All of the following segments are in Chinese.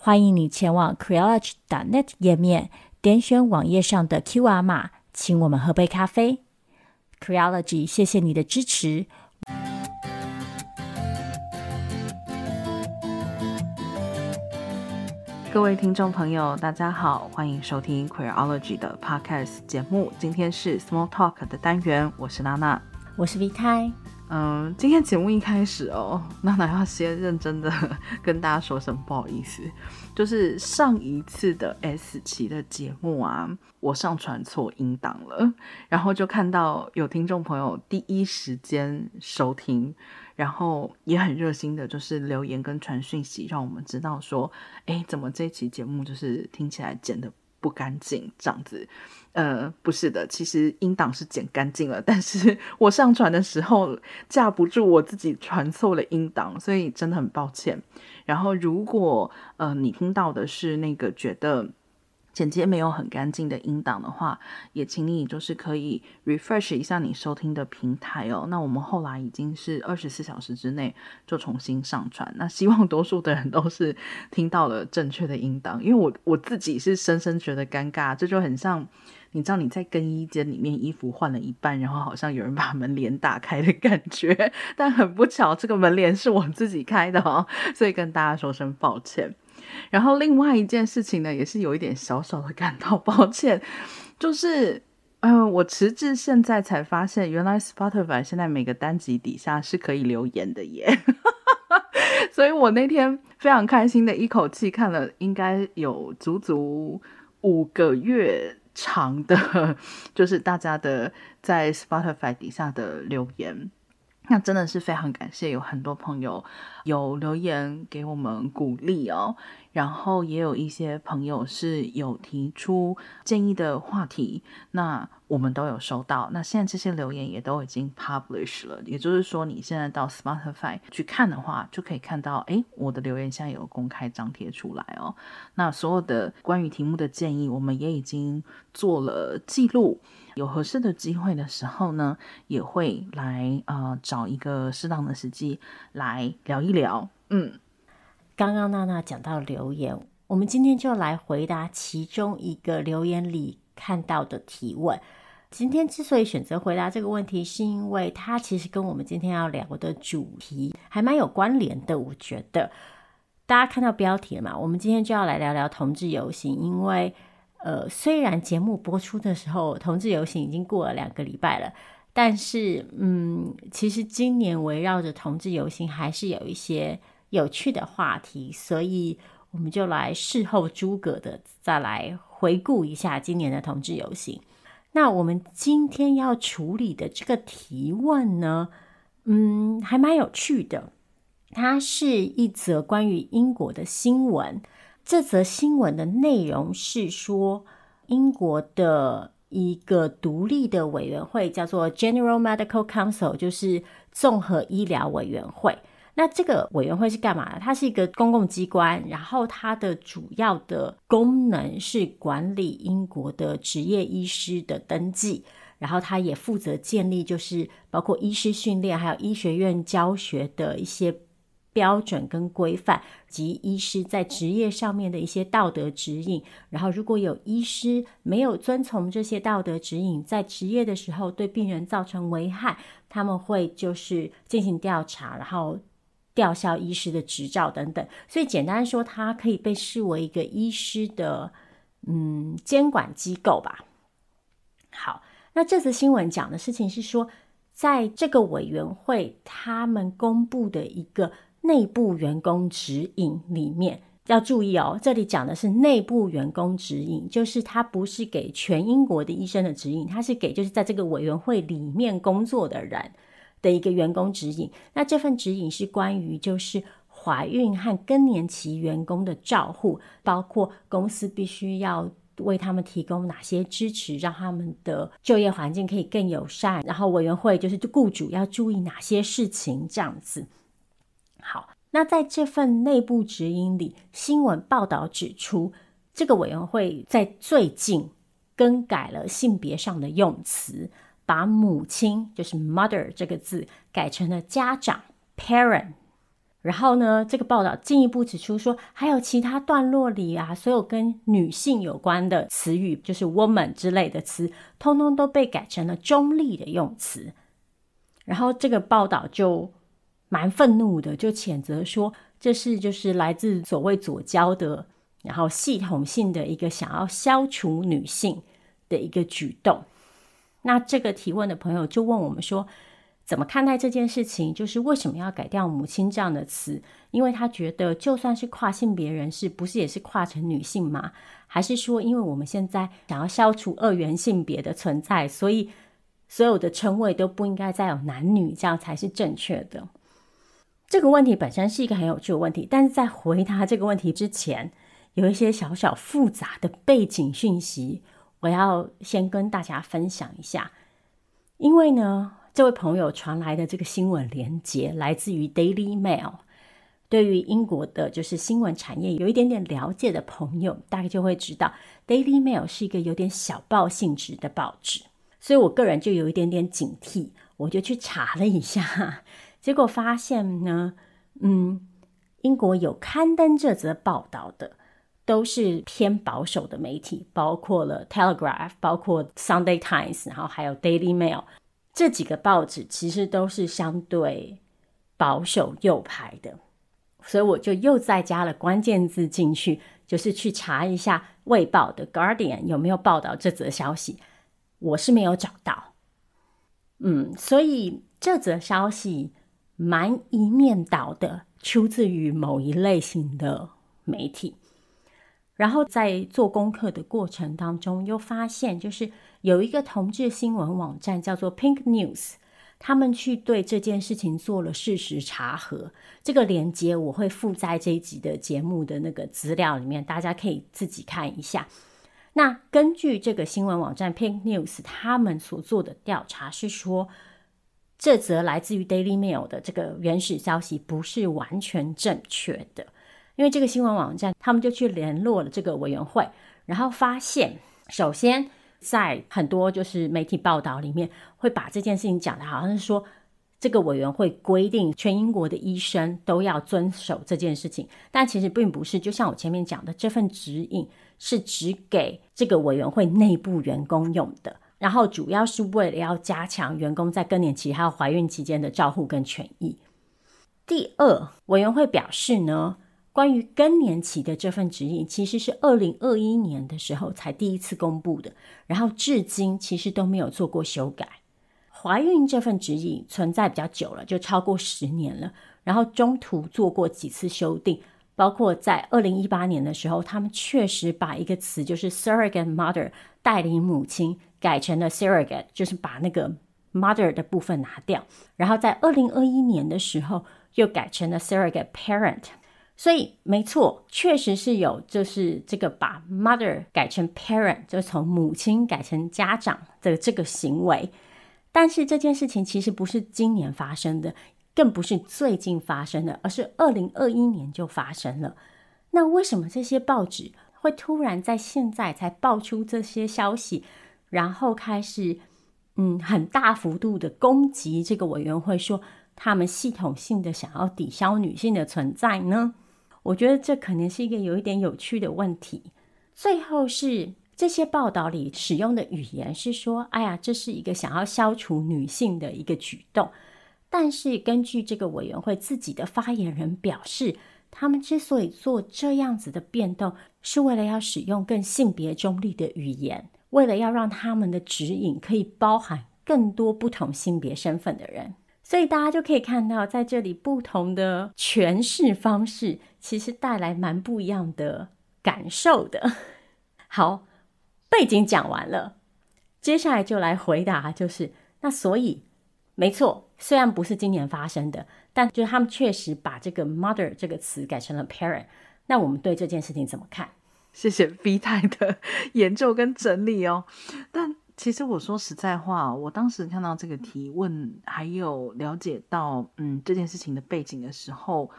欢迎你前往 Creology.net 页面，点选网页上的 QR 码，请我们喝杯咖啡。Creology，谢谢你的支持。各位听众朋友，大家好，欢迎收听 Creology 的 Podcast 节目。今天是 Small Talk 的单元，我是娜娜，我是 Vtai。嗯，今天节目一开始哦，娜娜要先认真的 跟大家说声不好意思，就是上一次的 S 期的节目啊，我上传错音档了，然后就看到有听众朋友第一时间收听，然后也很热心的，就是留言跟传讯息，让我们知道说，哎，怎么这期节目就是听起来剪得不干净这样子。呃，不是的，其实音档是剪干净了，但是 我上传的时候架不住我自己传错了音档，所以真的很抱歉。然后，如果呃你听到的是那个觉得。剪接没有很干净的音档的话，也请你就是可以 refresh 一下你收听的平台哦。那我们后来已经是二十四小时之内就重新上传。那希望多数的人都是听到了正确的音档，因为我我自己是深深觉得尴尬，这就很像你知道你在更衣间里面衣服换了一半，然后好像有人把门帘打开的感觉，但很不巧这个门帘是我自己开的哦，所以跟大家说声抱歉。然后另外一件事情呢，也是有一点小小的感到抱歉，就是，嗯、我迟至现在才发现，原来 Spotify 现在每个单集底下是可以留言的耶，所以我那天非常开心的一口气看了，应该有足足五个月长的，就是大家的在 Spotify 底下的留言。那真的是非常感谢，有很多朋友有留言给我们鼓励哦，然后也有一些朋友是有提出建议的话题，那我们都有收到。那现在这些留言也都已经 publish 了，也就是说你现在到 Spotify 去看的话，就可以看到，诶，我的留言现在有公开张贴出来哦。那所有的关于题目的建议，我们也已经做了记录。有合适的机会的时候呢，也会来呃找一个适当的时机来聊一聊。嗯，刚刚娜娜讲到留言，我们今天就来回答其中一个留言里看到的提问。今天之所以选择回答这个问题，是因为它其实跟我们今天要聊的主题还蛮有关联的。我觉得大家看到标题了嘛，我们今天就要来聊聊同志游行，因为。呃，虽然节目播出的时候，同志游行已经过了两个礼拜了，但是，嗯，其实今年围绕着同志游行还是有一些有趣的话题，所以我们就来事后诸葛的再来回顾一下今年的同志游行。那我们今天要处理的这个提问呢，嗯，还蛮有趣的，它是一则关于英国的新闻。这则新闻的内容是说，英国的一个独立的委员会叫做 General Medical Council，就是综合医疗委员会。那这个委员会是干嘛的？它是一个公共机关，然后它的主要的功能是管理英国的职业医师的登记，然后它也负责建立，就是包括医师训练还有医学院教学的一些。标准跟规范及医师在职业上面的一些道德指引，然后如果有医师没有遵从这些道德指引，在职业的时候对病人造成危害，他们会就是进行调查，然后吊销医师的执照等等。所以简单说，它可以被视为一个医师的嗯监管机构吧。好，那这次新闻讲的事情是说，在这个委员会他们公布的一个。内部员工指引里面要注意哦，这里讲的是内部员工指引，就是它不是给全英国的医生的指引，它是给就是在这个委员会里面工作的人的一个员工指引。那这份指引是关于就是怀孕和更年期员工的照护，包括公司必须要为他们提供哪些支持，让他们的就业环境可以更友善。然后委员会就是雇主要注意哪些事情，这样子。好，那在这份内部指引里，新闻报道指出，这个委员会在最近更改了性别上的用词，把母亲就是 mother 这个字改成了家长 parent。然后呢，这个报道进一步指出说，还有其他段落里啊，所有跟女性有关的词语，就是 woman 之类的词，通通都被改成了中立的用词。然后这个报道就蛮愤怒的，就谴责说，这是就是来自所谓左交的，然后系统性的一个想要消除女性的一个举动。那这个提问的朋友就问我们说，怎么看待这件事情？就是为什么要改掉“母亲”这样的词？因为他觉得，就算是跨性别人士，不是也是跨成女性吗？还是说，因为我们现在想要消除二元性别的存在，所以所有的称谓都不应该再有男女，这样才是正确的？这个问题本身是一个很有趣的问题，但是在回答这个问题之前，有一些小小复杂的背景讯息，我要先跟大家分享一下。因为呢，这位朋友传来的这个新闻连接来自于 Daily Mail。对于英国的就是新闻产业有一点点了解的朋友，大概就会知道 Daily Mail 是一个有点小报性质的报纸，所以我个人就有一点点警惕，我就去查了一下，结果发现呢，嗯，英国有刊登这则报道的都是偏保守的媒体，包括了 Telegraph，包括 Sunday Times，然后还有 Daily Mail。这几个报纸其实都是相对保守右派的，所以我就又再加了关键字进去，就是去查一下《卫报》的《Guardian》有没有报道这则消息。我是没有找到，嗯，所以这则消息蛮一面倒的，出自于某一类型的媒体。然后在做功课的过程当中，又发现就是有一个同志新闻网站叫做 Pink News，他们去对这件事情做了事实查核。这个连接我会附在这一集的节目的那个资料里面，大家可以自己看一下。那根据这个新闻网站 Pink News 他们所做的调查是说，这则来自于 Daily Mail 的这个原始消息不是完全正确的。因为这个新闻网站，他们就去联络了这个委员会，然后发现，首先在很多就是媒体报道里面，会把这件事情讲的好像是说，这个委员会规定全英国的医生都要遵守这件事情，但其实并不是。就像我前面讲的，这份指引是只给这个委员会内部员工用的，然后主要是为了要加强员工在更年期还有怀孕期间的照护跟权益。第二，委员会表示呢。关于更年期的这份指引，其实是二零二一年的时候才第一次公布的，然后至今其实都没有做过修改。怀孕这份指引存在比较久了，就超过十年了，然后中途做过几次修订，包括在二零一八年的时候，他们确实把一个词就是 surrogate mother 代理母亲改成了 surrogate，就是把那个 mother 的部分拿掉，然后在二零二一年的时候又改成了 surrogate parent。所以没错，确实是有，就是这个把 mother 改成 parent，就从母亲改成家长的这个行为。但是这件事情其实不是今年发生的，更不是最近发生的，而是二零二一年就发生了。那为什么这些报纸会突然在现在才爆出这些消息，然后开始嗯很大幅度的攻击这个委员会，说他们系统性的想要抵消女性的存在呢？我觉得这可能是一个有一点有趣的问题。最后是这些报道里使用的语言是说：“哎呀，这是一个想要消除女性的一个举动。”但是根据这个委员会自己的发言人表示，他们之所以做这样子的变动，是为了要使用更性别中立的语言，为了要让他们的指引可以包含更多不同性别身份的人。所以大家就可以看到，在这里不同的诠释方式，其实带来蛮不一样的感受的。好，背景讲完了，接下来就来回答，就是那所以没错，虽然不是今年发生的，但就是他们确实把这个 mother 这个词改成了 parent。那我们对这件事情怎么看？谢谢 V 太的研究跟整理哦。但其实我说实在话，我当时看到这个提问，还有了解到嗯这件事情的背景的时候，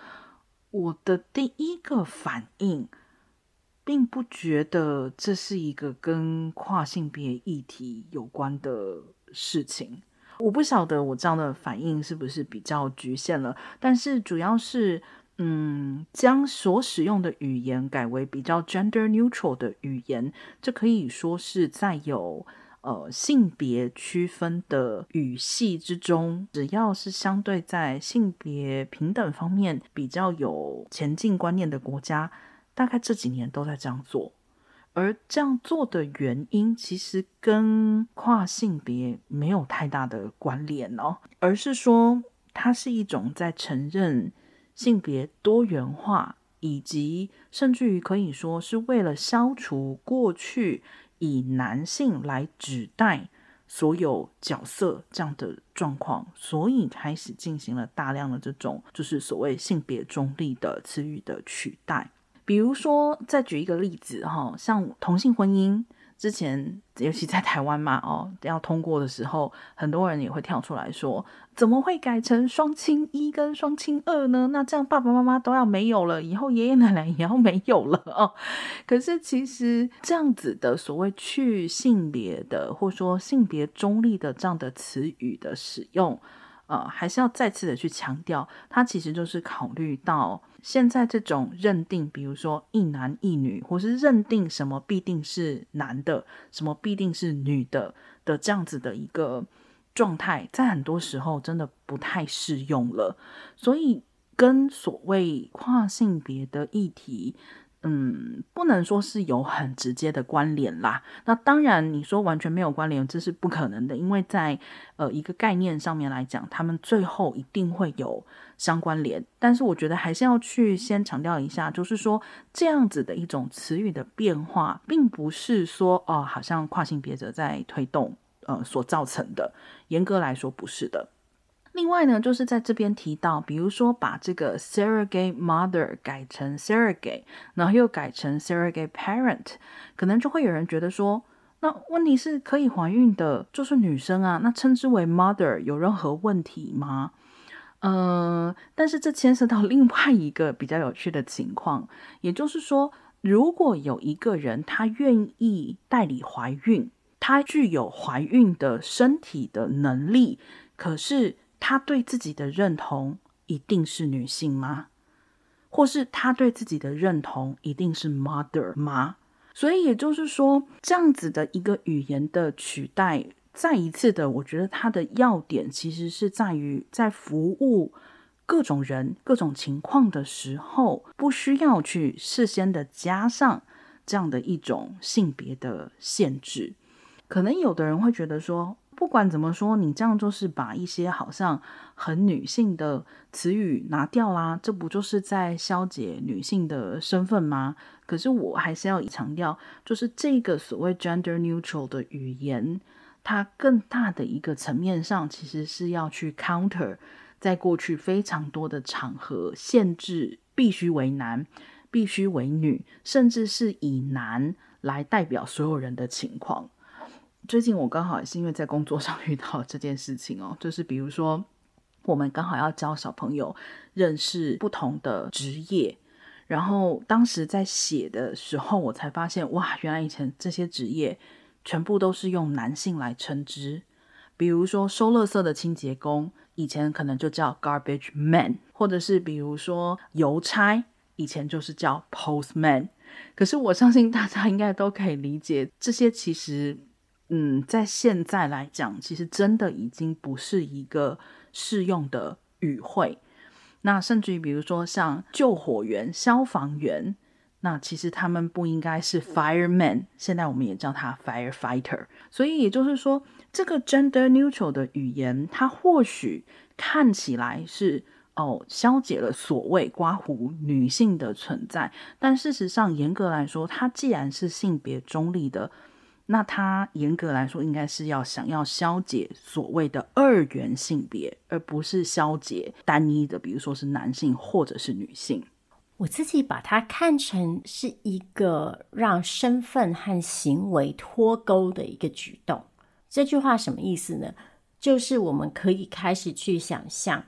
我的第一个反应，并不觉得这是一个跟跨性别议题有关的事情。我不晓得我这样的反应是不是比较局限了，但是主要是，嗯，将所使用的语言改为比较 gender neutral 的语言，这可以说是在有呃性别区分的语系之中，只要是相对在性别平等方面比较有前进观念的国家，大概这几年都在这样做。而这样做的原因，其实跟跨性别没有太大的关联哦，而是说它是一种在承认性别多元化，以及甚至于可以说是为了消除过去以男性来指代所有角色这样的状况，所以开始进行了大量的这种就是所谓性别中立的词语的取代。比如说，再举一个例子哈，像同性婚姻之前，尤其在台湾嘛，哦，要通过的时候，很多人也会跳出来说，怎么会改成双亲一跟双亲二呢？那这样爸爸妈妈都要没有了，以后爷爷奶奶也要没有了 哦。可是其实这样子的所谓去性别的，或说性别中立的这样的词语的使用。呃，还是要再次的去强调，它其实就是考虑到现在这种认定，比如说一男一女，或是认定什么必定是男的，什么必定是女的的这样子的一个状态，在很多时候真的不太适用了，所以跟所谓跨性别的议题。嗯，不能说是有很直接的关联啦。那当然，你说完全没有关联，这是不可能的，因为在呃一个概念上面来讲，他们最后一定会有相关联。但是我觉得还是要去先强调一下，就是说这样子的一种词语的变化，并不是说哦，好像跨性别者在推动呃所造成的。严格来说，不是的。另外呢，就是在这边提到，比如说把这个 surrogate mother 改成 surrogate，然后又改成 surrogate parent，可能就会有人觉得说，那问题是可以怀孕的就是女生啊，那称之为 mother 有任何问题吗？呃，但是这牵涉到另外一个比较有趣的情况，也就是说，如果有一个人他愿意代理怀孕，她具有怀孕的身体的能力，可是。她对自己的认同一定是女性吗？或是她对自己的认同一定是 mother 吗？所以也就是说，这样子的一个语言的取代，再一次的，我觉得它的要点其实是在于在服务各种人、各种情况的时候，不需要去事先的加上这样的一种性别的限制。可能有的人会觉得说，不管怎么说，你这样就是把一些好像很女性的词语拿掉啦，这不就是在消解女性的身份吗？可是我还是要强调，就是这个所谓 gender neutral 的语言，它更大的一个层面上，其实是要去 counter 在过去非常多的场合限制必须为男、必须为女，甚至是以男来代表所有人的情况。最近我刚好也是因为在工作上遇到这件事情哦，就是比如说我们刚好要教小朋友认识不同的职业，然后当时在写的时候，我才发现哇，原来以前这些职业全部都是用男性来称之，比如说收垃圾的清洁工，以前可能就叫 garbage man，或者是比如说邮差，以前就是叫 postman。可是我相信大家应该都可以理解，这些其实。嗯，在现在来讲，其实真的已经不是一个适用的语汇。那甚至于，比如说像救火员、消防员，那其实他们不应该是 fireman，现在我们也叫他 firefighter。所以也就是说，这个 gender neutral 的语言，它或许看起来是哦，消解了所谓刮胡女性的存在，但事实上，严格来说，它既然是性别中立的。那它严格来说，应该是要想要消解所谓的二元性别，而不是消解单一的，比如说是男性或者是女性。我自己把它看成是一个让身份和行为脱钩的一个举动。这句话什么意思呢？就是我们可以开始去想象，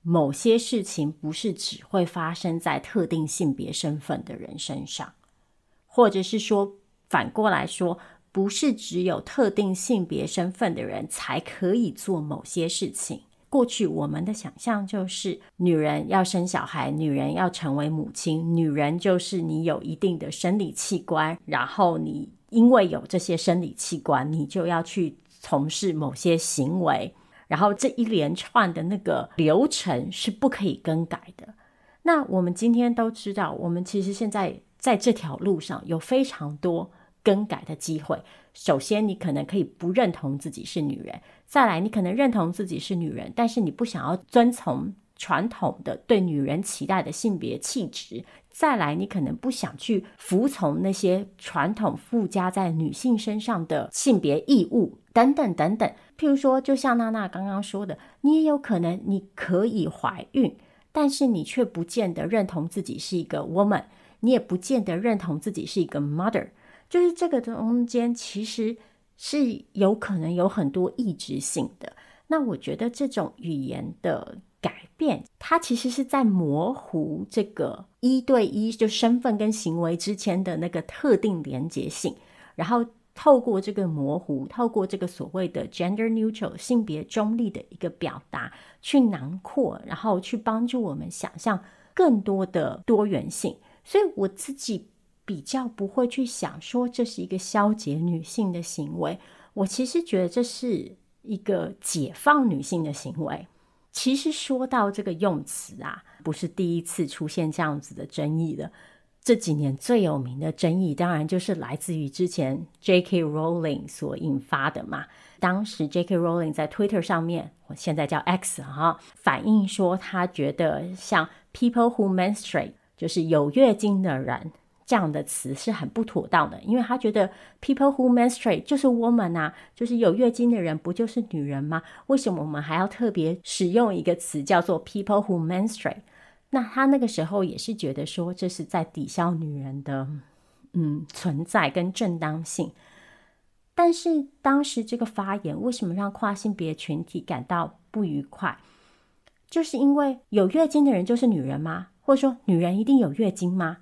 某些事情不是只会发生在特定性别身份的人身上，或者是说反过来说。不是只有特定性别身份的人才可以做某些事情。过去我们的想象就是，女人要生小孩，女人要成为母亲，女人就是你有一定的生理器官，然后你因为有这些生理器官，你就要去从事某些行为，然后这一连串的那个流程是不可以更改的。那我们今天都知道，我们其实现在在这条路上有非常多。更改的机会。首先，你可能可以不认同自己是女人；再来，你可能认同自己是女人，但是你不想要遵从传统的对女人期待的性别气质；再来，你可能不想去服从那些传统附加在女性身上的性别义务等等等等。譬如说，就像娜娜刚刚说的，你也有可能你可以怀孕，但是你却不见得认同自己是一个 woman，你也不见得认同自己是一个 mother。就是这个中间其实是有可能有很多异质性的。那我觉得这种语言的改变，它其实是在模糊这个一对一就身份跟行为之间的那个特定连结性，然后透过这个模糊，透过这个所谓的 gender neutral 性别中立的一个表达，去囊括，然后去帮助我们想象更多的多元性。所以我自己。比较不会去想说这是一个消解女性的行为，我其实觉得这是一个解放女性的行为。其实说到这个用词啊，不是第一次出现这样子的争议了。这几年最有名的争议，当然就是来自于之前 J.K. Rowling 所引发的嘛。当时 J.K. Rowling 在 Twitter 上面，我现在叫 X 哈，反映说他觉得像 People who menstruate，就是有月经的人。这样的词是很不妥当的，因为他觉得 people who menstruate 就是 woman 啊，就是有月经的人不就是女人吗？为什么我们还要特别使用一个词叫做 people who menstruate？那他那个时候也是觉得说这是在抵消女人的嗯存在跟正当性。但是当时这个发言为什么让跨性别群体感到不愉快？就是因为有月经的人就是女人吗？或者说女人一定有月经吗？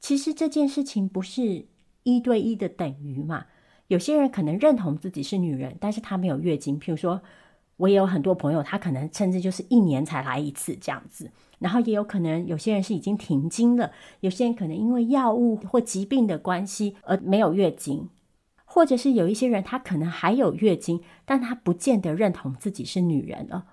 其实这件事情不是一对一的等于嘛？有些人可能认同自己是女人，但是她没有月经。譬如说，我也有很多朋友，她可能甚至就是一年才来一次这样子。然后也有可能有些人是已经停经了，有些人可能因为药物或疾病的关系而没有月经，或者是有一些人她可能还有月经，但她不见得认同自己是女人了。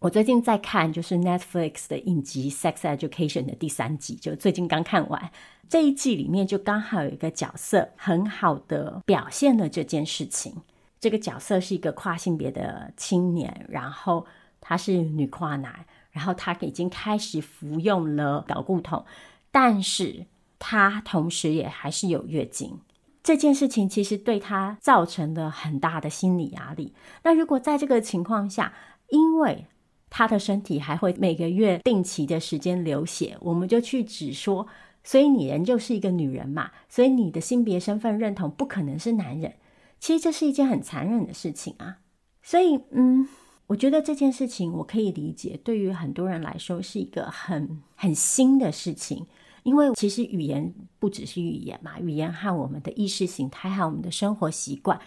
我最近在看就是 Netflix 的影集《Sex Education》的第三集，就最近刚看完。这一季里面就刚好有一个角色很好的表现了这件事情。这个角色是一个跨性别的青年，然后他是女跨男，然后他已经开始服用了睾固酮，但是他同时也还是有月经。这件事情其实对他造成了很大的心理压力。那如果在这个情况下，因为他的身体还会每个月定期的时间流血，我们就去指说，所以你仍旧是一个女人嘛，所以你的性别身份认同不可能是男人。其实这是一件很残忍的事情啊。所以，嗯，我觉得这件事情我可以理解，对于很多人来说是一个很很新的事情，因为其实语言不只是语言嘛，语言和我们的意识形态和我们的生活习惯。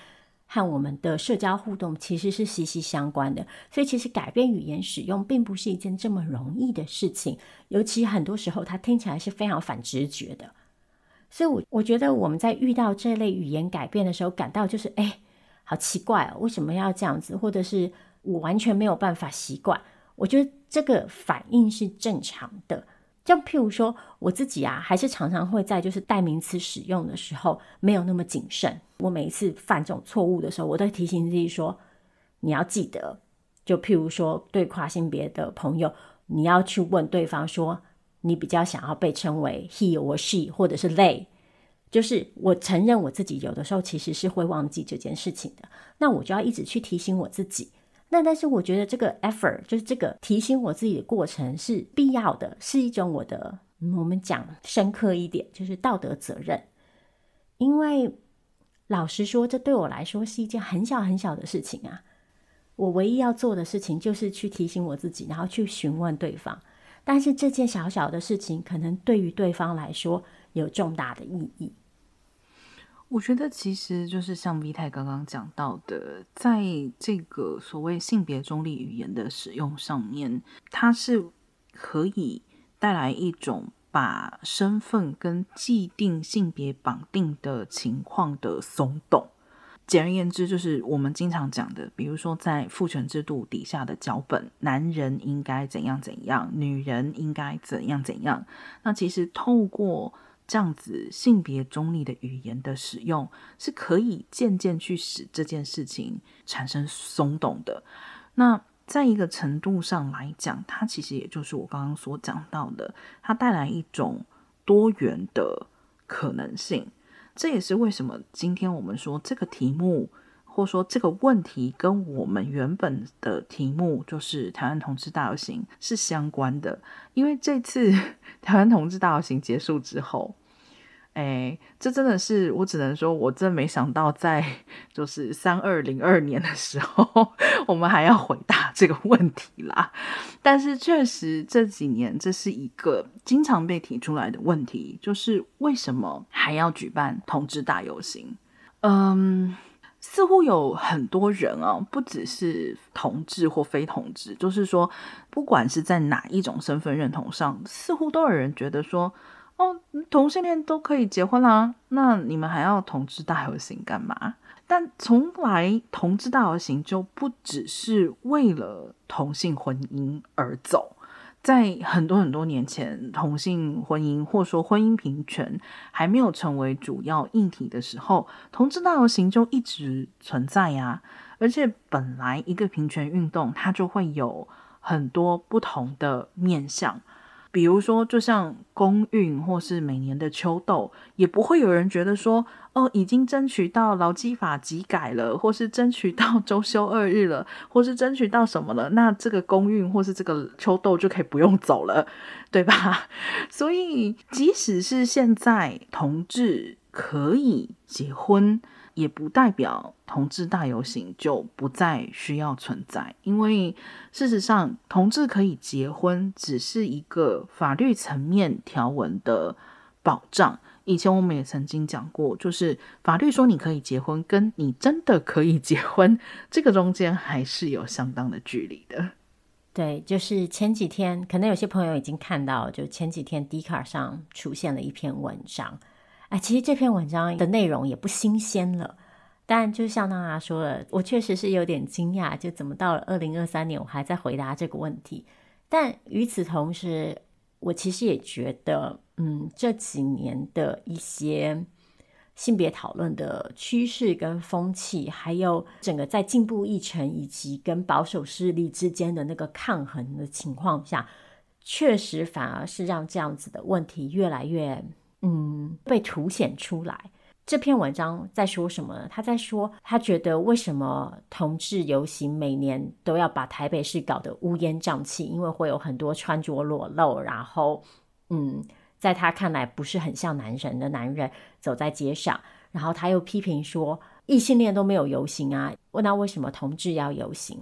和我们的社交互动其实是息息相关的，所以其实改变语言使用并不是一件这么容易的事情，尤其很多时候它听起来是非常反直觉的。所以我，我觉得我们在遇到这类语言改变的时候，感到就是哎，好奇怪哦，为什么要这样子？或者是我完全没有办法习惯。我觉得这个反应是正常的。就譬如说我自己啊，还是常常会在就是代名词使用的时候没有那么谨慎。我每一次犯这种错误的时候，我都提醒自己说：你要记得。就譬如说对跨性别的朋友，你要去问对方说：你比较想要被称为 he 或 she，或者是 they，就是我承认我自己有的时候其实是会忘记这件事情的，那我就要一直去提醒我自己。那但是我觉得这个 effort 就是这个提醒我自己的过程是必要的，是一种我的，我们讲深刻一点，就是道德责任。因为老实说，这对我来说是一件很小很小的事情啊。我唯一要做的事情就是去提醒我自己，然后去询问对方。但是这件小小的事情，可能对于对方来说有重大的意义。我觉得其实就是像 V 太刚刚讲到的，在这个所谓性别中立语言的使用上面，它是可以带来一种把身份跟既定性别绑定的情况的松动。简而言之，就是我们经常讲的，比如说在父权制度底下的脚本，男人应该怎样怎样，女人应该怎样怎样。那其实透过这样子性别中立的语言的使用，是可以渐渐去使这件事情产生松动的。那在一个程度上来讲，它其实也就是我刚刚所讲到的，它带来一种多元的可能性。这也是为什么今天我们说这个题目，或说这个问题，跟我们原本的题目就是台湾同志大游行是相关的。因为这次 台湾同志大游行结束之后，哎，这真的是我只能说，我真没想到，在就是三二零二年的时候，我们还要回答这个问题啦。但是确实这几年，这是一个经常被提出来的问题，就是为什么还要举办同志大游行？嗯。似乎有很多人啊，不只是同志或非同志，就是说，不管是在哪一种身份认同上，似乎都有人觉得说，同性恋都可以结婚啦，那你们还要同志大游行干嘛？但从来同志大游行就不只是为了同性婚姻而走。在很多很多年前，同性婚姻或说婚姻平权还没有成为主要议题的时候，同志大游行就一直存在呀。而且本来一个平权运动，它就会有很多不同的面向。比如说，就像公运或是每年的秋斗，也不会有人觉得说，哦，已经争取到劳基法给改了，或是争取到周休二日了，或是争取到什么了，那这个公运或是这个秋斗就可以不用走了，对吧？所以，即使是现在同志可以结婚。也不代表同志大游行就不再需要存在，因为事实上，同志可以结婚只是一个法律层面条文的保障。以前我们也曾经讲过，就是法律说你可以结婚，跟你真的可以结婚，这个中间还是有相当的距离的。对，就是前几天，可能有些朋友已经看到，就前几天 d 卡上出现了一篇文章。哎，其实这篇文章的内容也不新鲜了，但就像娜娜说了，我确实是有点惊讶，就怎么到了二零二三年，我还在回答这个问题。但与此同时，我其实也觉得，嗯，这几年的一些性别讨论的趋势跟风气，还有整个在进步议程以及跟保守势力之间的那个抗衡的情况下，确实反而是让这样子的问题越来越。嗯，被凸显出来。这篇文章在说什么呢？他在说，他觉得为什么同志游行每年都要把台北市搞得乌烟瘴气？因为会有很多穿着裸露，然后，嗯，在他看来不是很像男人的男人走在街上。然后他又批评说，异性恋都没有游行啊，问他为什么同志要游行？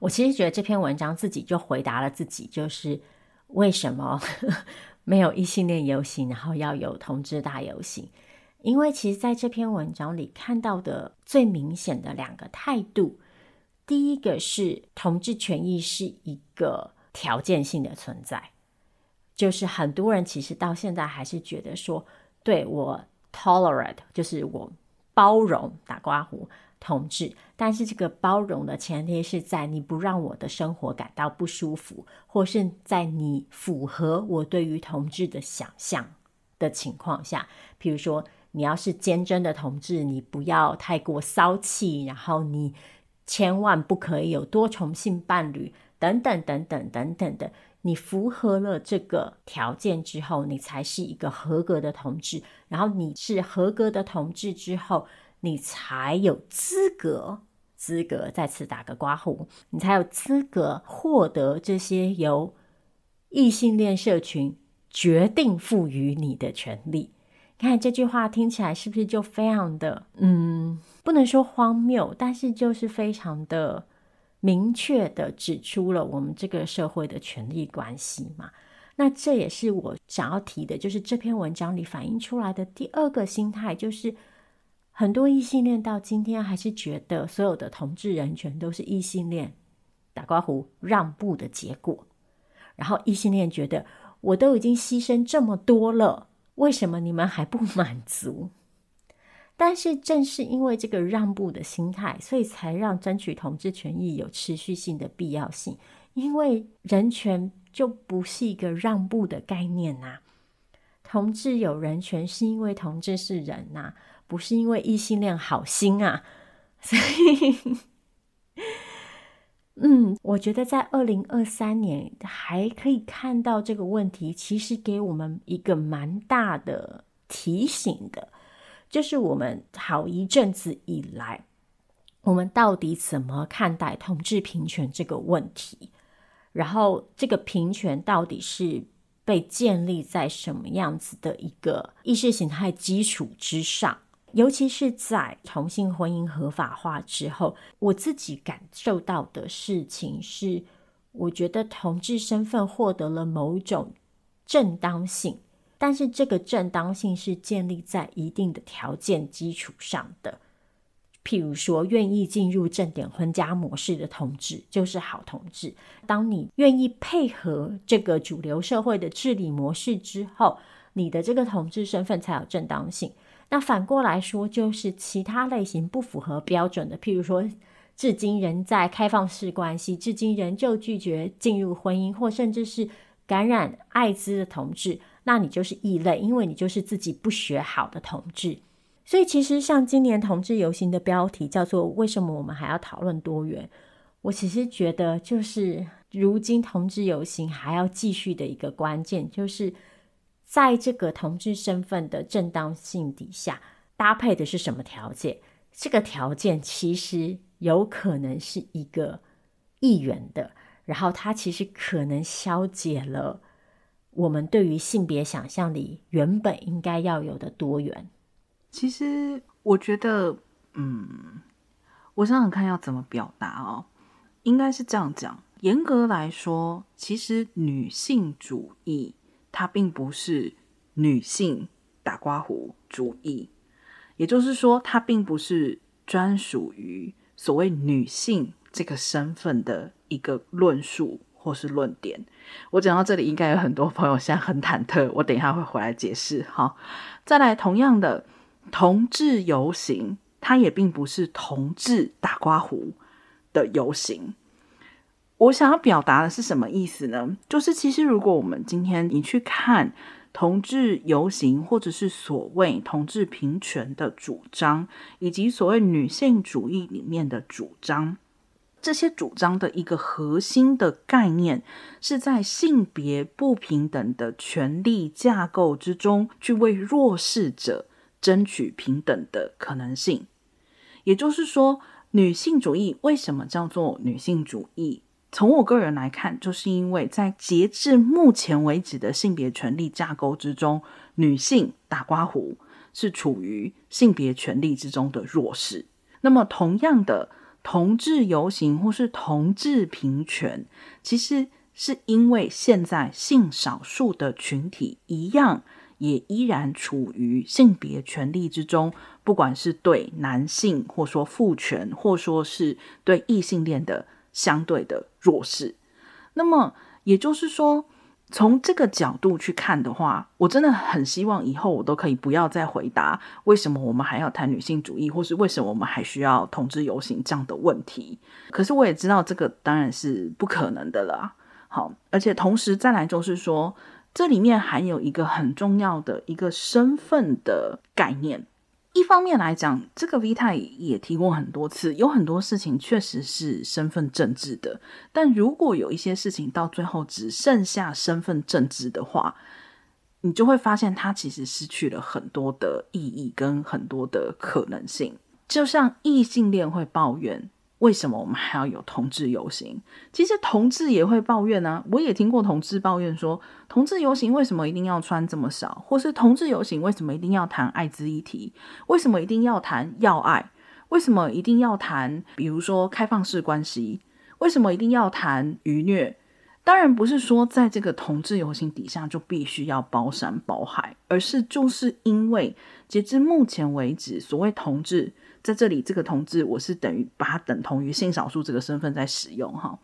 我其实觉得这篇文章自己就回答了自己，就是为什么。没有异性恋游行，然后要有同志大游行，因为其实在这篇文章里看到的最明显的两个态度，第一个是同志权益是一个条件性的存在，就是很多人其实到现在还是觉得说，对，我 tolerate，就是我包容打括弧。同志，但是这个包容的前提是在你不让我的生活感到不舒服，或是在你符合我对于同志的想象的情况下。比如说，你要是坚贞的同志，你不要太过骚气，然后你千万不可以有多重性伴侣，等等等等等等的。你符合了这个条件之后，你才是一个合格的同志。然后你是合格的同志之后，你才有资格，资格再次打个刮胡，你才有资格获得这些由异性恋社群决定赋予你的权利。看这句话听起来是不是就非常的，嗯，不能说荒谬，但是就是非常的。明确的指出了我们这个社会的权利关系嘛。那这也是我想要提的，就是这篇文章里反映出来的第二个心态，就是很多异性恋到今天还是觉得所有的同志人权都是异性恋打刮胡让步的结果，然后异性恋觉得我都已经牺牲这么多了，为什么你们还不满足？但是正是因为这个让步的心态，所以才让争取同志权益有持续性的必要性。因为人权就不是一个让步的概念呐、同志有人权是因为同志是人呐、不是因为异性恋好心啊。所以，嗯，我觉得在二零二三年还可以看到这个问题，其实给我们一个蛮大的提醒的。就是我们好一阵子以来，我们到底怎么看待同志平权这个问题？然后，这个平权到底是被建立在什么样子的一个意识形态基础之上？尤其是在同性婚姻合法化之后，我自己感受到的事情是，我觉得同志身份获得了某种正当性。但是这个正当性是建立在一定的条件基础上的，譬如说，愿意进入正点婚家模式的同志就是好同志。当你愿意配合这个主流社会的治理模式之后，你的这个同志身份才有正当性。那反过来说，就是其他类型不符合标准的，譬如说，至今仍在开放式关系，至今仍旧拒绝进入婚姻，或甚至是感染艾滋的同志。那你就是异类，因为你就是自己不学好的同志。所以其实像今年同志游行的标题叫做“为什么我们还要讨论多元”，我其实觉得就是如今同志游行还要继续的一个关键，就是在这个同志身份的正当性底下，搭配的是什么条件？这个条件其实有可能是一个一元的，然后它其实可能消解了。我们对于性别想象里原本应该要有的多元，其实我觉得，嗯，我想想看要怎么表达哦，应该是这样讲。严格来说，其实女性主义它并不是女性打刮胡主义，也就是说，它并不是专属于所谓女性这个身份的一个论述。或是论点，我讲到这里，应该有很多朋友现在很忐忑。我等一下会回来解释。好，再来，同样的同志游行，它也并不是同志打刮胡的游行。我想要表达的是什么意思呢？就是其实如果我们今天你去看同志游行，或者是所谓同志平权的主张，以及所谓女性主义里面的主张。这些主张的一个核心的概念，是在性别不平等的权力架构之中，去为弱势者争取平等的可能性。也就是说，女性主义为什么叫做女性主义？从我个人来看，就是因为在截至目前为止的性别权利架构之中，女性打刮胡是处于性别权利之中的弱势。那么，同样的。同志游行或是同志平权，其实是因为现在性少数的群体一样，也依然处于性别权利之中，不管是对男性，或说父权，或说是对异性恋的相对的弱势。那么也就是说。从这个角度去看的话，我真的很希望以后我都可以不要再回答为什么我们还要谈女性主义，或是为什么我们还需要同志游行这样的问题。可是我也知道这个当然是不可能的了。好，而且同时再来就是说，这里面还有一个很重要的一个身份的概念，一方面来讲，这个 V 太也提过很多次，有很多事情确实是身份政治的。但如果有一些事情到最后只剩下身份政治的话，你就会发现它其实失去了很多的意义跟很多的可能性。就像异性恋会抱怨。为什么我们还要有同志游行？其实同志也会抱怨啊，我也听过同志抱怨说，同志游行为什么一定要穿这么少？或是同志游行为什么一定要谈艾滋议题？为什么一定要谈要爱？为什么一定要谈，比如说开放式关系？为什么一定要谈愚虐？当然不是说在这个同志游行底下就必须要包山包海，而是就是因为截至目前为止，所谓同志。在这里，这个同志我是等于把它等同于性少数这个身份在使用哈，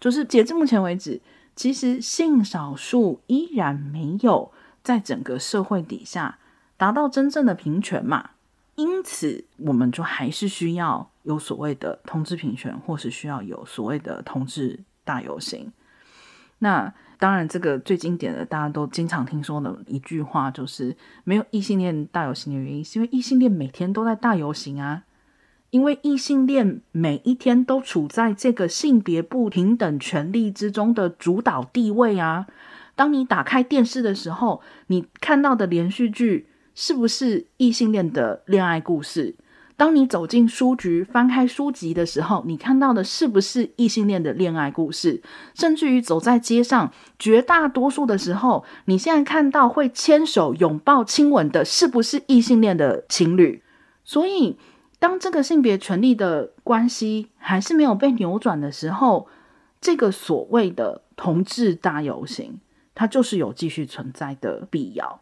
就是截至目前为止，其实性少数依然没有在整个社会底下达到真正的平权嘛，因此我们就还是需要有所谓的同志平权，或是需要有所谓的同志大游行。那当然，这个最经典的大家都经常听说的一句话，就是没有异性恋大游行的原因，是因为异性恋每天都在大游行啊。因为异性恋每一天都处在这个性别不平等权利之中的主导地位啊。当你打开电视的时候，你看到的连续剧是不是异性恋的恋爱故事？当你走进书局，翻开书籍的时候，你看到的是不是异性恋的恋爱故事？甚至于走在街上，绝大多数的时候，你现在看到会牵手、拥抱、亲吻的，是不是异性恋的情侣？所以，当这个性别权利的关系还是没有被扭转的时候，这个所谓的同志大游行，它就是有继续存在的必要。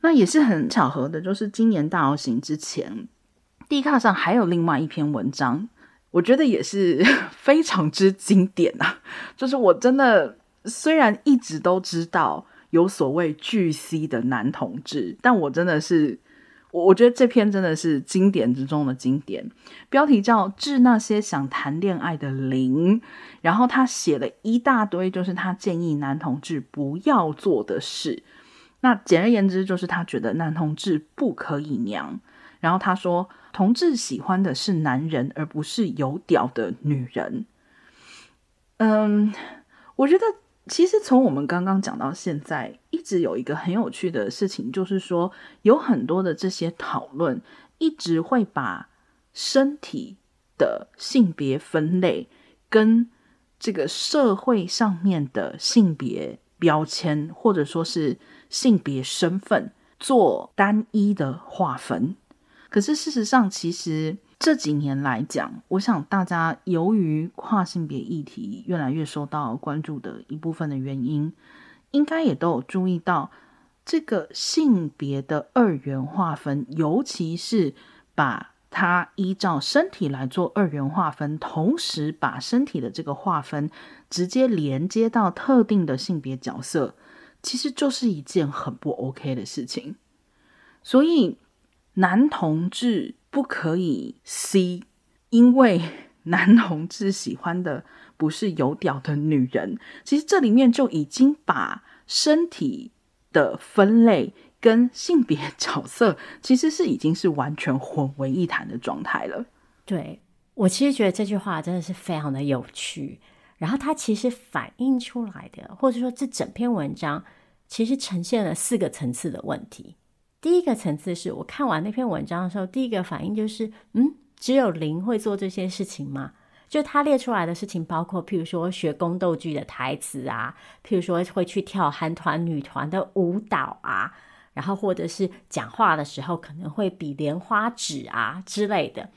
那也是很巧合的，就是今年大游行之前。D 卡上还有另外一篇文章，我觉得也是 非常之经典啊。就是我真的虽然一直都知道有所谓巨 C 的男同志，但我真的是我我觉得这篇真的是经典之中的经典。标题叫《致那些想谈恋爱的零》，然后他写了一大堆，就是他建议男同志不要做的事。那简而言之，就是他觉得男同志不可以娘。然后他说，同志喜欢的是男人，而不是有屌的女人。嗯，我觉得其实从我们刚刚讲到现在，一直有一个很有趣的事情，就是说有很多的这些讨论，一直会把身体的性别分类跟这个社会上面的性别标签，或者说是性别身份做单一的划分。可是事实上，其实这几年来讲，我想大家由于跨性别议题越来越受到关注的一部分的原因，应该也都有注意到这个性别的二元划分，尤其是把它依照身体来做二元划分，同时把身体的这个划分直接连接到特定的性别角色，其实就是一件很不 OK 的事情。所以。男同志不可以 C，因为 男同志喜欢的不是有屌的女人。其实这里面就已经把身体的分类跟性别角色，其实是已经是完全混为一谈的状态了。对，我其实觉得这句话真的是非常的有趣。然后它其实反映出来的，或者说这整篇文章其实呈现了四个层次的问题。第一个层次是我看完那篇文章的时候，第一个反应就是，嗯，只有零会做这些事情吗？就他列出来的事情，包括譬如说学宫斗剧的台词啊，譬如说会去跳韩团、女团的舞蹈啊，然后或者是讲话的时候可能会比莲花指啊之类的。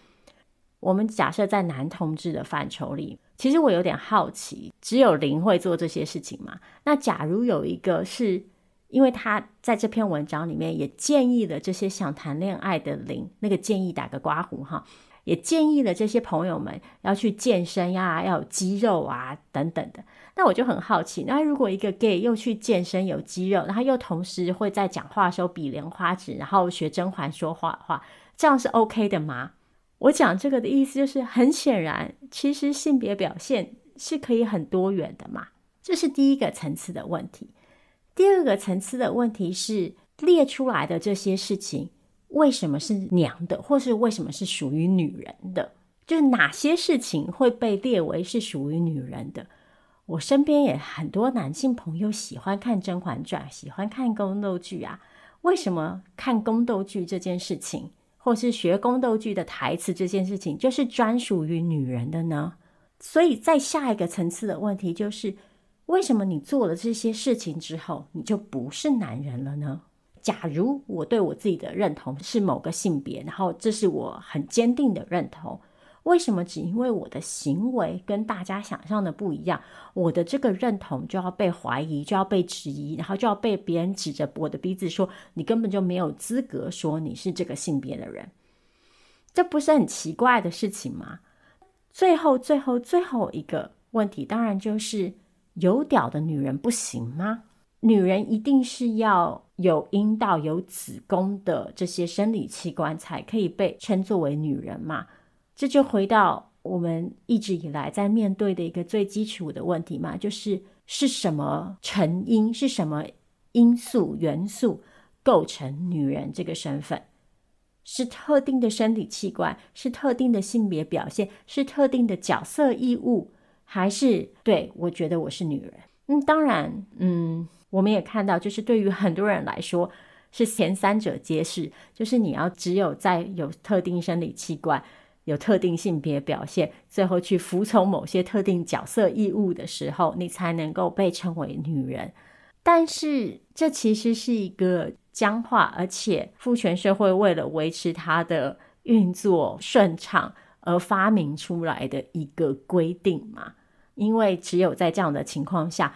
我们假设在男同志的范畴里，其实我有点好奇，只有零会做这些事情吗？那假如有一个是。因为他在这篇文章里面也建议了这些想谈恋爱的零，那个建议打个括弧哈，也建议了这些朋友们要去健身呀，要有肌肉啊等等的。那我就很好奇，那如果一个 gay 又去健身有肌肉，然后又同时会在讲话的时候比莲花指，然后学甄嬛说话的话，这样是 OK 的吗？我讲这个的意思就是，很显然，其实性别表现是可以很多元的嘛，这是第一个层次的问题。第二个层次的问题是，列出来的这些事情为什么是娘的，或是为什么是属于女人的？就是哪些事情会被列为是属于女人的？我身边也很多男性朋友喜欢看《甄嬛传》，喜欢看宫斗剧啊。为什么看宫斗剧这件事情，或是学宫斗剧的台词这件事情，就是专属于女人的呢？所以在下一个层次的问题就是，为什么你做了这些事情之后，你就不是男人了呢？假如我对我自己的认同是某个性别，然后这是我很坚定的认同。为什么只因为我的行为跟大家想象的不一样，我的这个认同就要被怀疑，就要被质疑，然后就要被别人指着我的鼻子说，你根本就没有资格说你是这个性别的人？这不是很奇怪的事情吗？最后，最后，最后一个问题，当然就是有屌的女人不行吗？女人一定是要有阴道、有子宫的这些生理器官才可以被称作为女人嘛？这就回到我们一直以来在面对的一个最基础的问题嘛，就是是什么成因，是什么因素元素构成女人这个身份？是特定的生理器官，是特定的性别表现，是特定的角色义务，还是对，我觉得我是女人？嗯，当然，嗯，我们也看到，就是对于很多人来说，是前三者皆是，就是你要只有在有特定生理器官。有特定性别表现，最后去服从某些特定角色义务的时候，你才能够被称为女人。但是，这其实是一个僵化，而且父权社会为了维持它的运作顺畅而发明出来的一个规定嘛。因为只有在这样的情况下，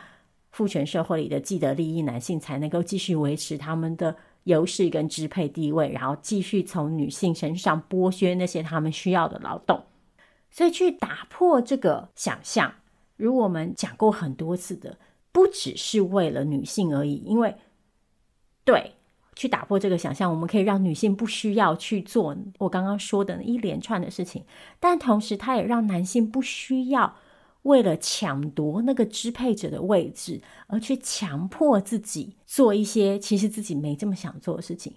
父权社会里的既得利益男性才能够继续维持他们的。优势跟支配地位，然后继续从女性身上剥削那些他们需要的劳动，所以去打破这个想象，如我们讲过很多次的，不只是为了女性而已，因为对，去打破这个想象，我们可以让女性不需要去做我刚刚说的一连串的事情，但同时，它也让男性不需要。为了抢夺那个支配者的位置，而去强迫自己做一些其实自己没这么想做的事情，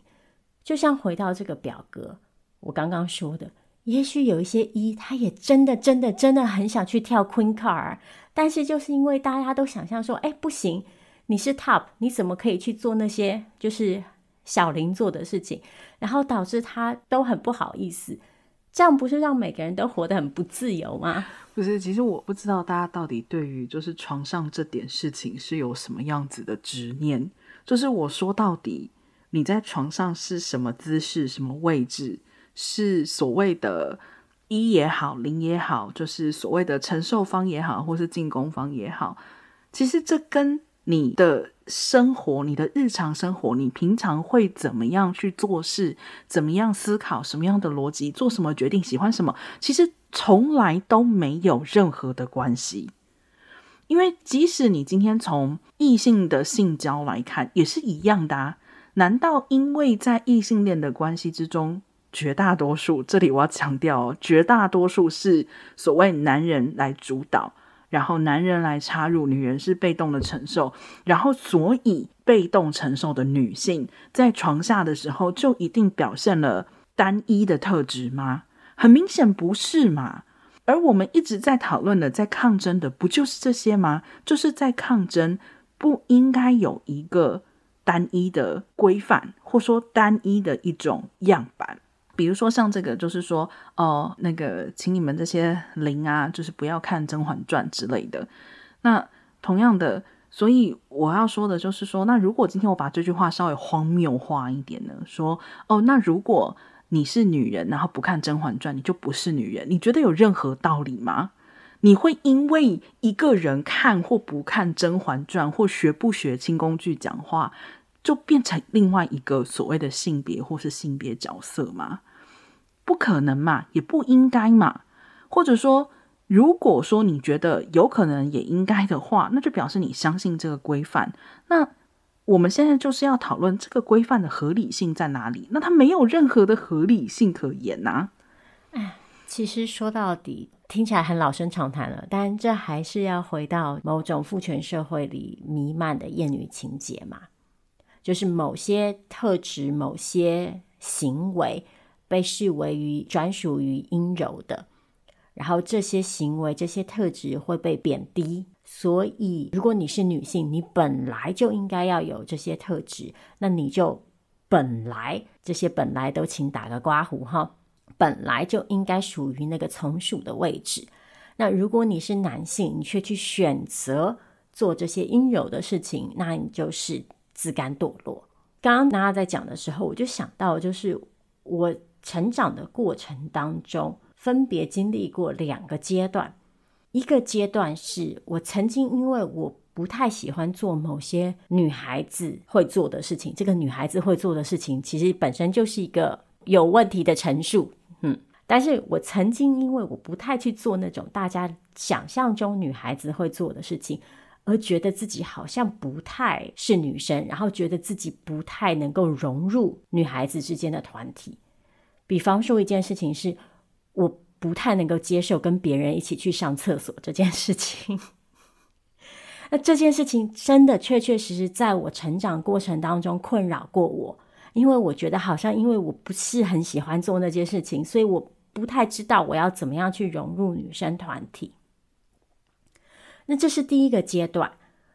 就像回到这个表格，我刚刚说的，也许有一些一，他也真的真的真的很想去跳 Queen Car，但是就是因为大家都想象说，哎，不行，你是 Top，你怎么可以去做那些就是小林做的事情，然后导致他都很不好意思。这样不是让每个人都活得很不自由吗？不是，其实我不知道大家到底对于就是床上这点事情是有什么样子的执念。就是我说到底，你在床上是什么姿势、什么位置，是所谓的一也好、零也好，就是所谓的承受方也好，或是进攻方也好，其实这跟你的生活，你的日常生活，你平常会怎么样去做事？怎么样思考？什么样的逻辑？做什么决定？喜欢什么？其实从来都没有任何的关系。因为即使你今天从异性的性交来看，也是一样的啊。难道因为在异性恋的关系之中，绝大多数，这里我要强调，绝大多数是所谓男人来主导？然后男人来插入，女人是被动的承受，然后所以被动承受的女性在床下的时候就一定表现了单一的特质吗？很明显不是嘛。而我们一直在讨论的，在抗争的，不就是这些吗？就是在抗争，不应该有一个单一的规范，或说单一的一种样板。比如说像这个，就是说，哦，那个，请你们这些零啊，就是不要看《甄嬛传》之类的。那同样的，所以我要说的就是说，那如果今天我把这句话稍微荒谬化一点呢？说，哦，那如果你是女人，然后不看《甄嬛传》，你就不是女人，你觉得有任何道理吗？你会因为一个人看或不看《甄嬛传》，或学不学清宫剧讲话，就变成另外一个所谓的性别或是性别角色吗？不可能嘛，也不应该嘛。或者说，如果说你觉得有可能也应该的话，那就表示你相信这个规范。那我们现在就是要讨论这个规范的合理性在哪里？那它没有任何的合理性可言呐、哎，其实说到底，听起来很老生常谈了，但这还是要回到某种父权社会里弥漫的厌女情结嘛。就是某些特质、某些行为被视为于专属于阴柔的，然后这些行为、这些特质会被贬低。所以，如果你是女性，你本来就应该要有这些特质，那你就本来这些本来都请打个括弧哈，本来就应该属于那个从属的位置。那如果你是男性，你却去选择做这些阴柔的事情，那你就是自甘堕落。刚刚大家在讲的时候，我就想到，就是我成长的过程当中，分别经历过两个阶段。一个阶段是我曾经因为我不太喜欢做某些女孩子会做的事情，这个女孩子会做的事情其实本身就是一个有问题的陈述，嗯。但是我曾经因为我不太去做那种大家想象中女孩子会做的事情，而觉得自己好像不太是女生，然后觉得自己不太能够融入女孩子之间的团体。比方说一件事情是，我不太能够接受跟别人一起去上厕所这件事情。那这件事情真的确确实实在我成长过程当中困扰过我，因为我觉得好像因为我不是很喜欢做那件事情，所以我。不太知道我要怎么样去融入女生团体。那这是第一个阶段，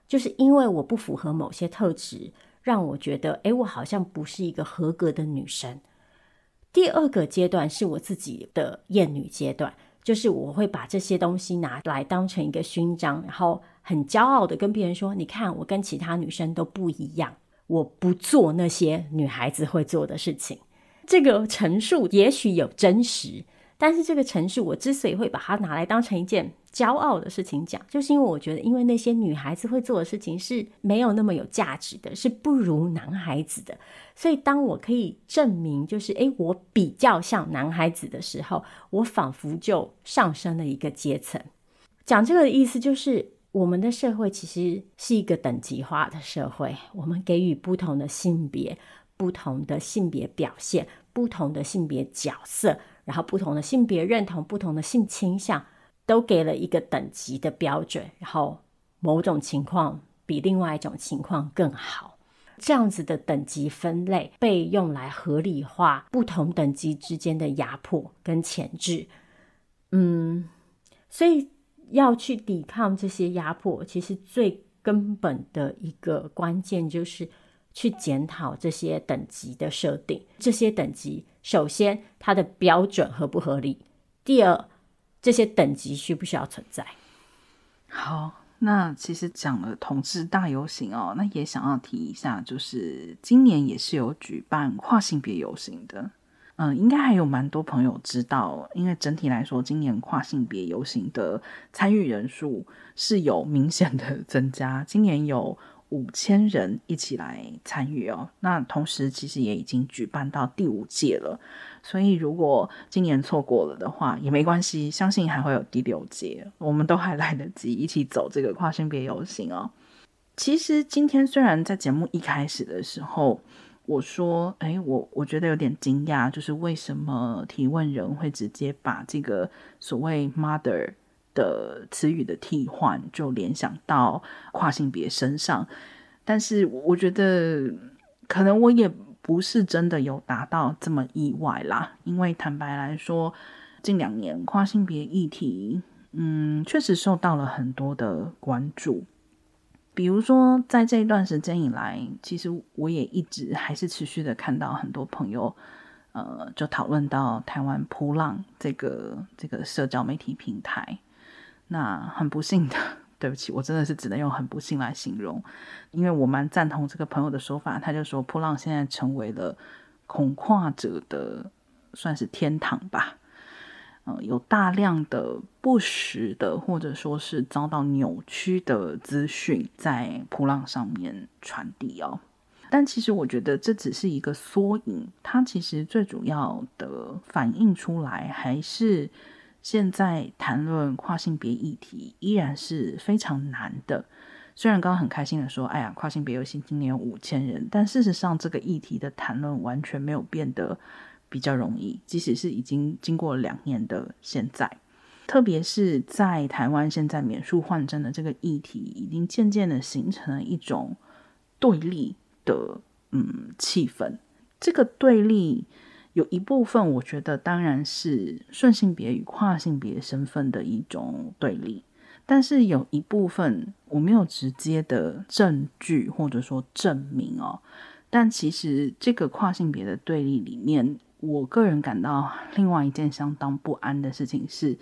就是因为我不符合某些特质，让我觉得，诶，我好像不是一个合格的女生。第二个阶段是我自己的厌女阶段，就是我会把这些东西拿来当成一个勋章，然后很骄傲的跟别人说：“你看，我跟其他女生都不一样，我不做那些女孩子会做的事情。”这个陈述也许有真实，但是这个陈述我之所以会把它拿来当成一件骄傲的事情讲，就是因为我觉得，因为那些女孩子会做的事情是没有那么有价值的，是不如男孩子的。所以当我可以证明，就是诶，我比较像男孩子的时候，我仿佛就上升了一个阶层。讲这个的意思就是，我们的社会其实是一个等级化的社会，我们给予不同的性别。不同的性别表现，不同的性别角色，然后不同的性别认同，不同的性倾向，都给了一个等级的标准，然后某种情况比另外一种情况更好。这样子的等级分类被用来合理化不同等级之间的压迫跟潜质。嗯，所以要去抵抗这些压迫，其实最根本的一个关键就是。去检讨这些等级的设定，这些等级首先它的标准合不合理？第二，这些等级需不需要存在？好，那其实讲了同志大游行哦，那也想要提一下，就是今年也是有举办跨性别游行的，嗯，应该还有蛮多朋友知道，因为整体来说，今年跨性别游行的参与人数是有明显的增加，今年有。五千人一起来参与哦，那同时其实也已经举办到第五届了，所以如果今年错过了的话也没关系，相信还会有第六届，我们都还来得及一起走这个跨性别游行哦。其实今天虽然在节目一开始的时候我说，诶，我我觉得有点惊讶，就是为什么提问人会直接把这个所谓 mother。的词语的替换就联想到跨性别身上，但是我觉得可能我也不是真的有达到这么意外啦，因为坦白来说，近两年跨性别议题，嗯，确实受到了很多的关注。比如说，在这一段时间以来，其实我也一直还是持续的看到很多朋友，呃，就讨论到台湾扑浪这个这个社交媒体平台。那很不幸的，对不起，我真的是只能用很不幸来形容，因为我蛮赞同这个朋友的说法，他就说噗浪现在成为了恐跨者的算是天堂吧，嗯、有大量的不实的或者说是遭到扭曲的资讯在噗浪上面传递哦，但其实我觉得这只是一个缩影，它其实最主要的反映出来还是。现在谈论跨性别议题依然是非常难的。虽然刚刚很开心的说，哎呀，跨性别游行今年有五千人，但事实上这个议题的谈论完全没有变得比较容易。即使是已经经过两年的现在，特别是在台湾现在免术换证的这个议题，已经渐渐的形成了一种对立的嗯气氛。这个对立有一部分，我觉得当然是顺性别与跨性别身份的一种对立，但是有一部分我没有直接的证据或者说证明哦。但其实这个跨性别的对立里面，我个人感到另外一件相当不安的事情是，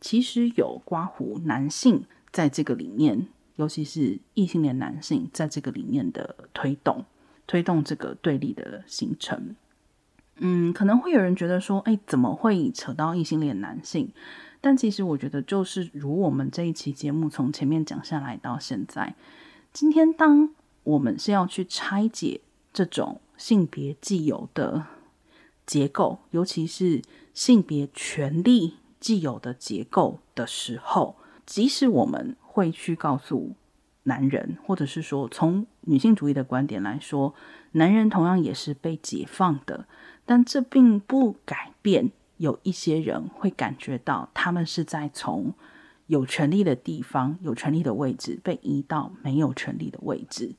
其实有刮胡男性在这个里面，尤其是异性恋男性在这个里面的推动，推动这个对立的形成。嗯，可能会有人觉得说，哎，怎么会扯到异性恋男性？但其实我觉得，就是如我们这一期节目从前面讲下来到现在，今天当我们是要去拆解。这种性别既有的结构，尤其是性别权利既有的结构的时候，即使我们会去告诉男人，或者是说从女性主义的观点来说，男人同样也是被解放的，但这并不改变有一些人会感觉到他们是在从有权利的地方、有权利的位置被移到没有权利的位置，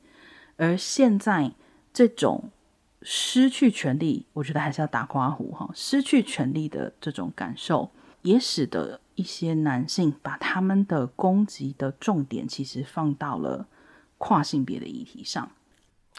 而现在。这种失去权利，我觉得还是要打括弧哈。失去权利的这种感受，也使得一些男性把他们的攻击的重点，其实放到了跨性别的议题上。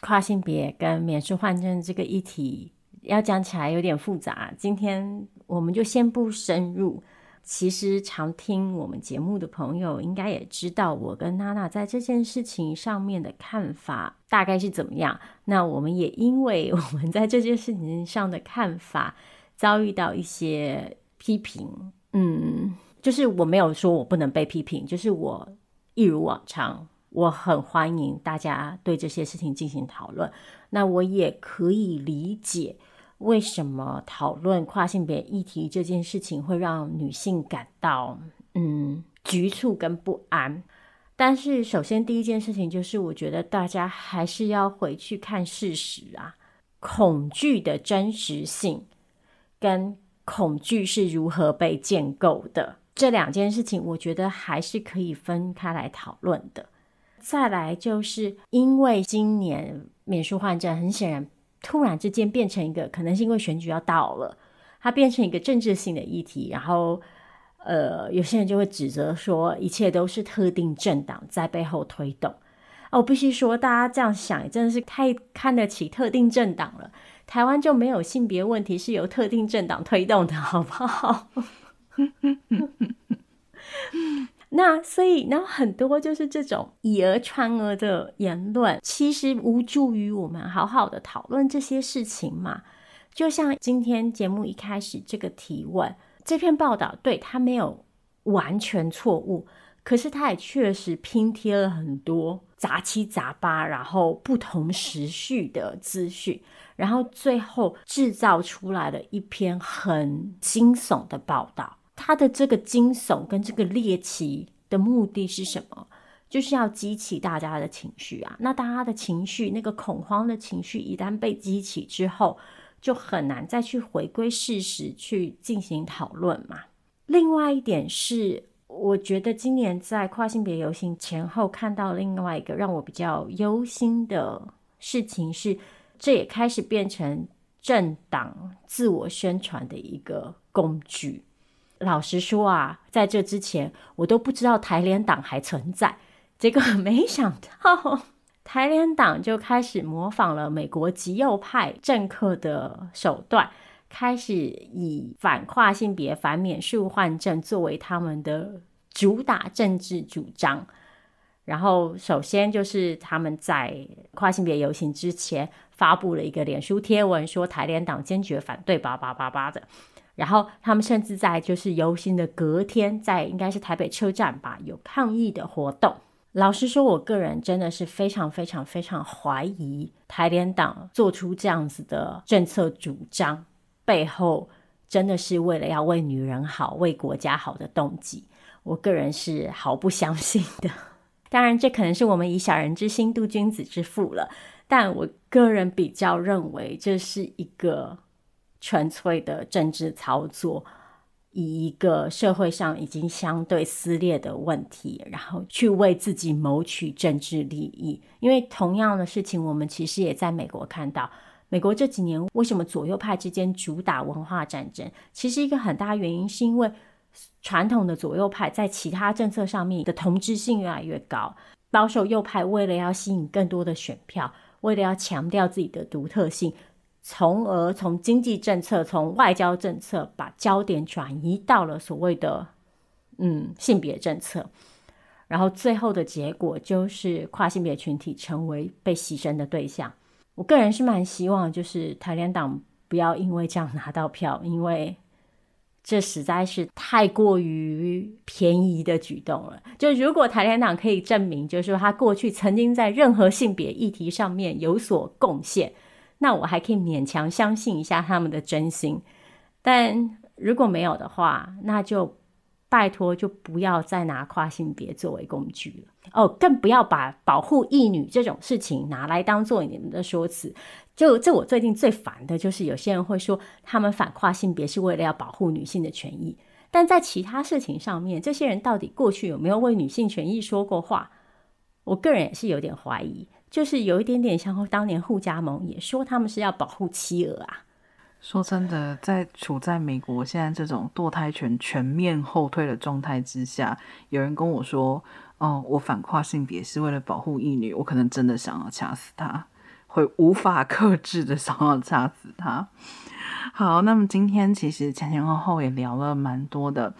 跨性别跟免受换证这个议题，要讲起来有点复杂。今天我们就先不深入。其实常听我们节目的朋友应该也知道，我跟娜娜在这件事情上面的看法大概是怎么样。那我们也因为我们在这件事情上的看法遭遇到一些批评，嗯，就是我没有说我不能被批评，就是我一如往常，我很欢迎大家对这些事情进行讨论。那我也可以理解。为什么讨论跨性别议题这件事情会让女性感到嗯局促跟不安？但是首先第一件事情就是，我觉得大家还是要回去看事实啊，恐惧的真实性跟恐惧是如何被建构的这两件事情，我觉得还是可以分开来讨论的。再来就是因为今年免术换证，很显然。突然之间变成一个，可能是因为选举要到了，它变成一个政治性的议题，然后，呃，有些人就会指责说，一切都是特定政党在背后推动。哦，我必须说，大家这样想，也真的是太看得起特定政党了。台湾就没有性别问题是由特定政党推动的，好不好？那所以，然后很多就是这种以讹传讹的言论，其实无助于我们好好的讨论这些事情嘛。就像今天节目一开始这个提问，这篇报道对它没有完全错误，可是它也确实拼贴了很多杂七杂八，然后不同时序的资讯，然后最后制造出来了一篇很惊悚的报道。他的这个惊悚跟这个猎奇的目的是什么？就是要激起大家的情绪啊！那大家的情绪，那个恐慌的情绪，一旦被激起之后，就很难再去回归事实去进行讨论嘛。另外一点是，我觉得今年在跨性别游行前后看到另外一个让我比较忧心的事情是，这也开始变成政党自我宣传的一个工具。老实说啊，在这之前我都不知道台联党还存在，结果 没想到台联党就开始模仿了美国极右派政客的手段，开始以反跨性别、反免术换证作为他们的主打政治主张。然后，首先就是他们在跨性别游行之前发布了一个脸书贴文，说台联党坚决反对叭叭叭叭的。然后他们甚至在就是游行的隔天，在应该是台北车站吧，有抗议的活动。老实说，我个人真的是非常非常非常怀疑台联党做出这样子的政策主张背后，真的是为了要为女人好、为国家好的动机。我个人是毫不相信的。当然，这可能是我们以小人之心度君子之腹了。但我个人比较认为，这是一个。纯粹的政治操作，以一个社会上已经相对撕裂的问题，然后去为自己谋取政治利益。因为同样的事情，我们其实也在美国看到，美国这几年为什么左右派之间主打文化战争？其实一个很大原因是因为传统的左右派在其他政策上面的同质性越来越高，保守右派为了要吸引更多的选票，为了要强调自己的独特性，从而从经济政策、从外交政策把焦点转移到了所谓的嗯性别政策，然后最后的结果就是跨性别群体成为被牺牲的对象。我个人是蛮希望，就是台联党不要因为这样拿到票，因为这实在是太过于便宜的举动了。就如果台联党可以证明，就是说他过去曾经在任何性别议题上面有所贡献，那我还可以勉强相信一下他们的真心。但如果没有的话，那就。拜托，就不要再拿跨性别作为工具了哦，更不要把保护异女这种事情拿来当做你们的说辞。就这，我最近最烦的就是有些人会说他们反跨性别是为了要保护女性的权益，但在其他事情上面，这些人到底过去有没有为女性权益说过话？我个人也是有点怀疑，就是有一点点像当年护家盟也说他们是要保护妻儿啊。说真的，在处在美国现在这种堕胎权全面后退的状态之下，有人跟我说：“哦，我反跨性别是为了保护异女。”我可能真的想要掐死他，会无法克制的想要掐死他。好，那么今天其实前前后后也聊了蛮多的。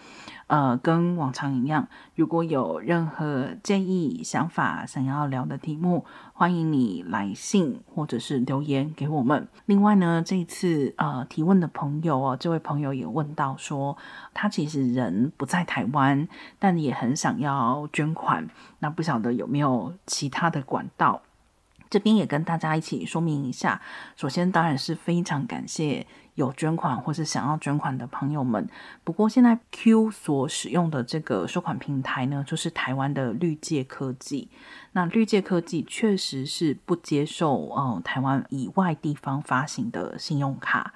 呃，跟往常一样，如果有任何建议、想法，想要聊的题目，欢迎你来信或者是留言给我们。另外呢，这次呃提问的朋友哦，这位朋友也问到说，他其实人不在台湾，但也很想要捐款，那不晓得有没有其他的管道？这边也跟大家一起说明一下。首先，当然是非常感谢。有捐款或是想要捐款的朋友们，不过现在 Q 所使用的这个收款平台呢，就是台湾的绿界科技。那绿界科技确实是不接受呃台湾以外地方发行的信用卡，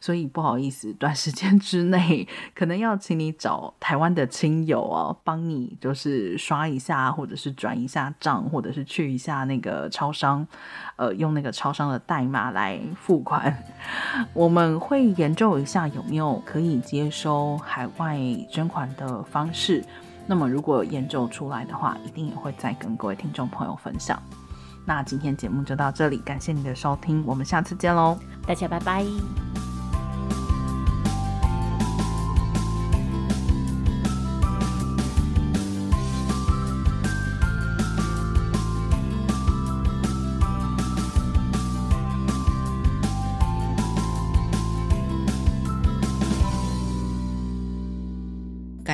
所以不好意思，短时间之内可能要请你找台湾的亲友哦，帮你就是刷一下，或者是转一下账，或者是去一下那个超商，呃，用那个超商的代码来付款。我们会研究一下有没有可以接收海外捐款的方式。那么，如果研究出来的话，一定也会再跟各位听众朋友分享。那今天节目就到这里，感谢你的收听，我们下次见喽，大家拜拜。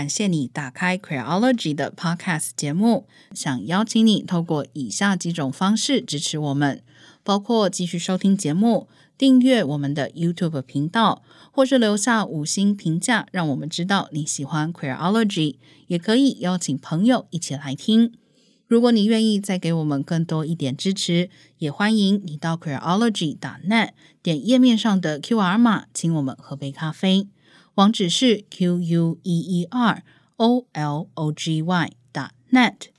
感谢你打开 Queerology 的 Podcast 节目，想邀请你透过以下几种方式支持我们，包括继续收听节目、订阅我们的 YouTube 频道，或是留下五星评价，让我们知道你喜欢 Queerology。也可以邀请朋友一起来听。如果你愿意再给我们更多一点支持，也欢迎你到 Queerology.net 点页面上的 QR 码，请我们喝杯咖啡。网址是 q u e e r o l o g y 打 net。